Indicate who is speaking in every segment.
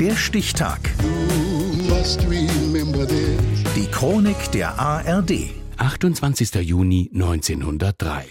Speaker 1: Der Stichtag. Die Chronik der ARD.
Speaker 2: 28. Juni 1903.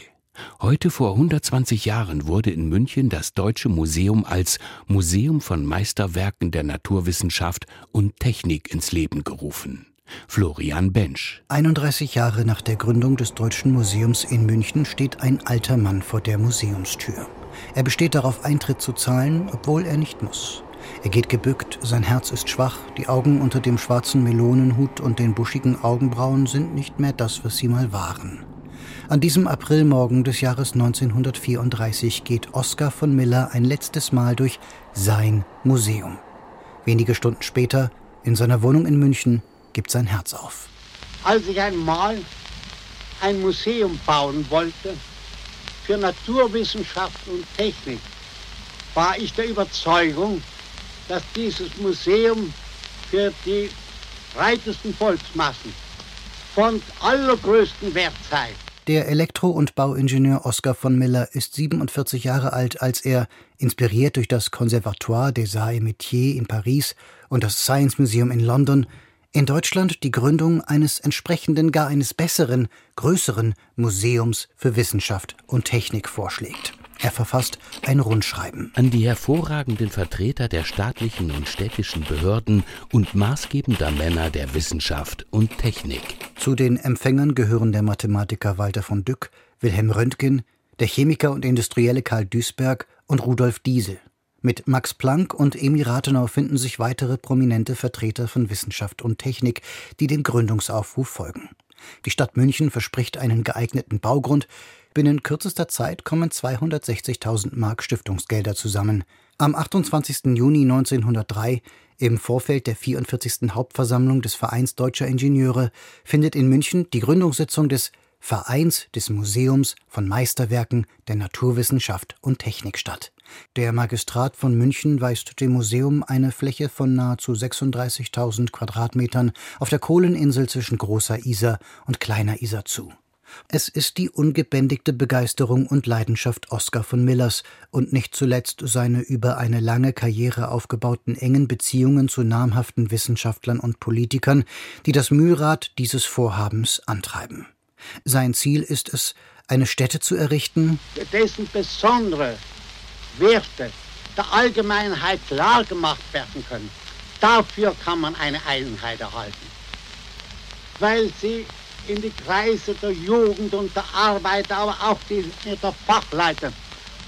Speaker 2: Heute vor 120 Jahren wurde in München das Deutsche Museum als Museum von Meisterwerken der Naturwissenschaft und Technik ins Leben gerufen. Florian Bensch.
Speaker 3: 31 Jahre nach der Gründung des Deutschen Museums in München steht ein alter Mann vor der Museumstür. Er besteht darauf, Eintritt zu zahlen, obwohl er nicht muss. Er geht gebückt, sein Herz ist schwach, die Augen unter dem schwarzen Melonenhut und den buschigen Augenbrauen sind nicht mehr das, was sie mal waren. An diesem Aprilmorgen des Jahres 1934 geht Oskar von Miller ein letztes Mal durch sein Museum. Wenige Stunden später, in seiner Wohnung in München, gibt sein Herz auf.
Speaker 4: Als ich einmal ein Museum bauen wollte für Naturwissenschaft und Technik, war ich der Überzeugung, dass dieses Museum für die breitesten Volksmassen von allergrößtem Wert sei.
Speaker 3: Der Elektro- und Bauingenieur Oskar von Miller ist 47 Jahre alt, als er, inspiriert durch das Conservatoire des Arts et Métiers in Paris und das Science Museum in London, in Deutschland die Gründung eines entsprechenden, gar eines besseren, größeren Museums für Wissenschaft und Technik vorschlägt. Er verfasst ein Rundschreiben.
Speaker 2: An die hervorragenden Vertreter der staatlichen und städtischen Behörden und maßgebender Männer der Wissenschaft und Technik.
Speaker 3: Zu den Empfängern gehören der Mathematiker Walter von Dück, Wilhelm Röntgen, der Chemiker und Industrielle Karl Duisberg und Rudolf Diesel. Mit Max Planck und Emil Rathenau finden sich weitere prominente Vertreter von Wissenschaft und Technik, die dem Gründungsaufruf folgen. Die Stadt München verspricht einen geeigneten Baugrund. Binnen kürzester Zeit kommen 260.000 Mark Stiftungsgelder zusammen. Am 28. Juni 1903, im Vorfeld der 44. Hauptversammlung des Vereins Deutscher Ingenieure, findet in München die Gründungssitzung des Vereins des Museums von Meisterwerken der Naturwissenschaft und Technik statt. Der Magistrat von München weist dem Museum eine Fläche von nahezu 36.000 Quadratmetern auf der Kohleninsel zwischen Großer Isar und Kleiner Isar zu. Es ist die ungebändigte Begeisterung und Leidenschaft Oskar von Millers und nicht zuletzt seine über eine lange Karriere aufgebauten engen Beziehungen zu namhaften Wissenschaftlern und Politikern, die das Mühlrad dieses Vorhabens antreiben. Sein Ziel ist es, eine Stätte zu errichten,
Speaker 4: dessen besondere Werte der Allgemeinheit klar gemacht werden können. Dafür kann man eine Einheit erhalten. Weil sie in die Kreise der Jugend und der Arbeiter, aber auch die, der Fachleiter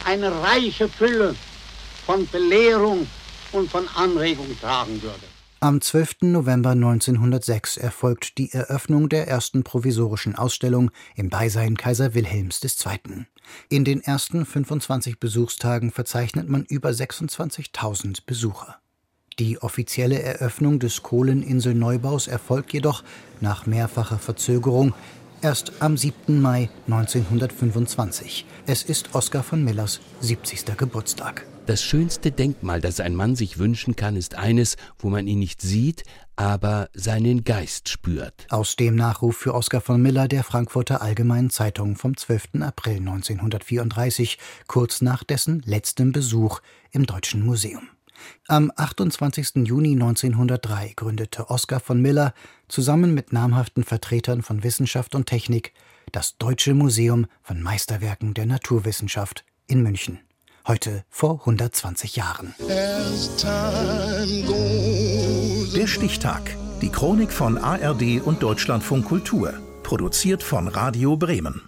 Speaker 4: eine reiche Fülle von Belehrung und von Anregung tragen würde.
Speaker 3: Am 12. November 1906 erfolgt die Eröffnung der ersten provisorischen Ausstellung im Beisein Kaiser Wilhelms II. In den ersten 25 Besuchstagen verzeichnet man über 26.000 Besucher. Die offizielle Eröffnung des Kohleninselneubaus erfolgt jedoch nach mehrfacher Verzögerung erst am 7. Mai 1925. Es ist Oskar von Millers 70. Geburtstag.
Speaker 2: Das schönste Denkmal, das ein Mann sich wünschen kann, ist eines, wo man ihn nicht sieht, aber seinen Geist spürt.
Speaker 3: Aus dem Nachruf für Oskar von Miller der Frankfurter Allgemeinen Zeitung vom 12. April 1934, kurz nach dessen letztem Besuch im Deutschen Museum. Am 28. Juni 1903 gründete Oskar von Miller zusammen mit namhaften Vertretern von Wissenschaft und Technik das Deutsche Museum von Meisterwerken der Naturwissenschaft in München heute vor 120 Jahren.
Speaker 1: Der Stichtag. Die Chronik von ARD und Deutschlandfunk Kultur. Produziert von Radio Bremen.